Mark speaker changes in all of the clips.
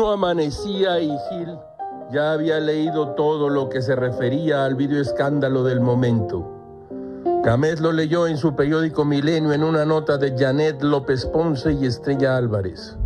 Speaker 1: amanecía y Gil ya había leído todo lo que se refería al video escándalo del momento. Gámez lo leyó en su periódico Milenio en una nota de Janet López Ponce y Estrella Álvarez.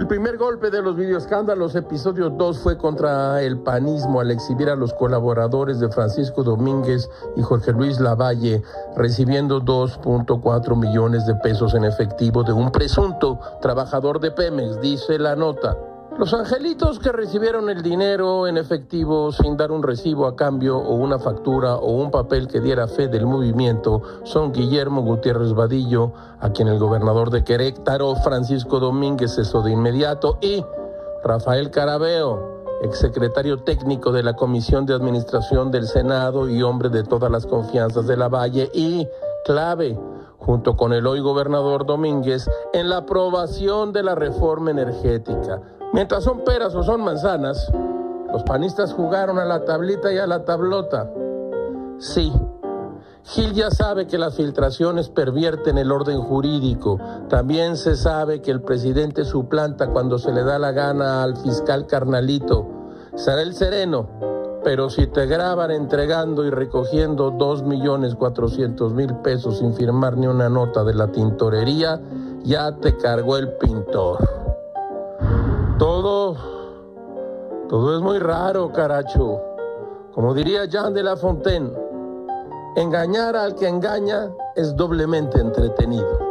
Speaker 1: El primer golpe de los videoescándalos, episodio 2, fue contra el panismo al exhibir a los colaboradores de Francisco Domínguez y Jorge Luis Lavalle recibiendo 2.4 millones de pesos en efectivo de un presunto trabajador de Pemex, dice la nota. Los angelitos que recibieron el dinero en efectivo sin dar un recibo a cambio o una factura o un papel que diera fe del movimiento son Guillermo Gutiérrez Vadillo, a quien el gobernador de Querétaro, Francisco Domínguez, cesó de inmediato, y Rafael Carabeo, exsecretario técnico de la Comisión de Administración del Senado y hombre de todas las confianzas de la Valle, y clave, junto con el hoy gobernador Domínguez, en la aprobación de la reforma energética Mientras son peras o son manzanas, los panistas jugaron a la tablita y a la tablota. Sí, Gil ya sabe que las filtraciones pervierten el orden jurídico. También se sabe que el presidente suplanta cuando se le da la gana al fiscal carnalito. Será el sereno, pero si te graban entregando y recogiendo dos millones cuatrocientos mil pesos sin firmar ni una nota de la tintorería, ya te cargó el pintor. Todo, todo es muy raro, caracho. Como diría Jean de La Fontaine, engañar al que engaña es doblemente entretenido.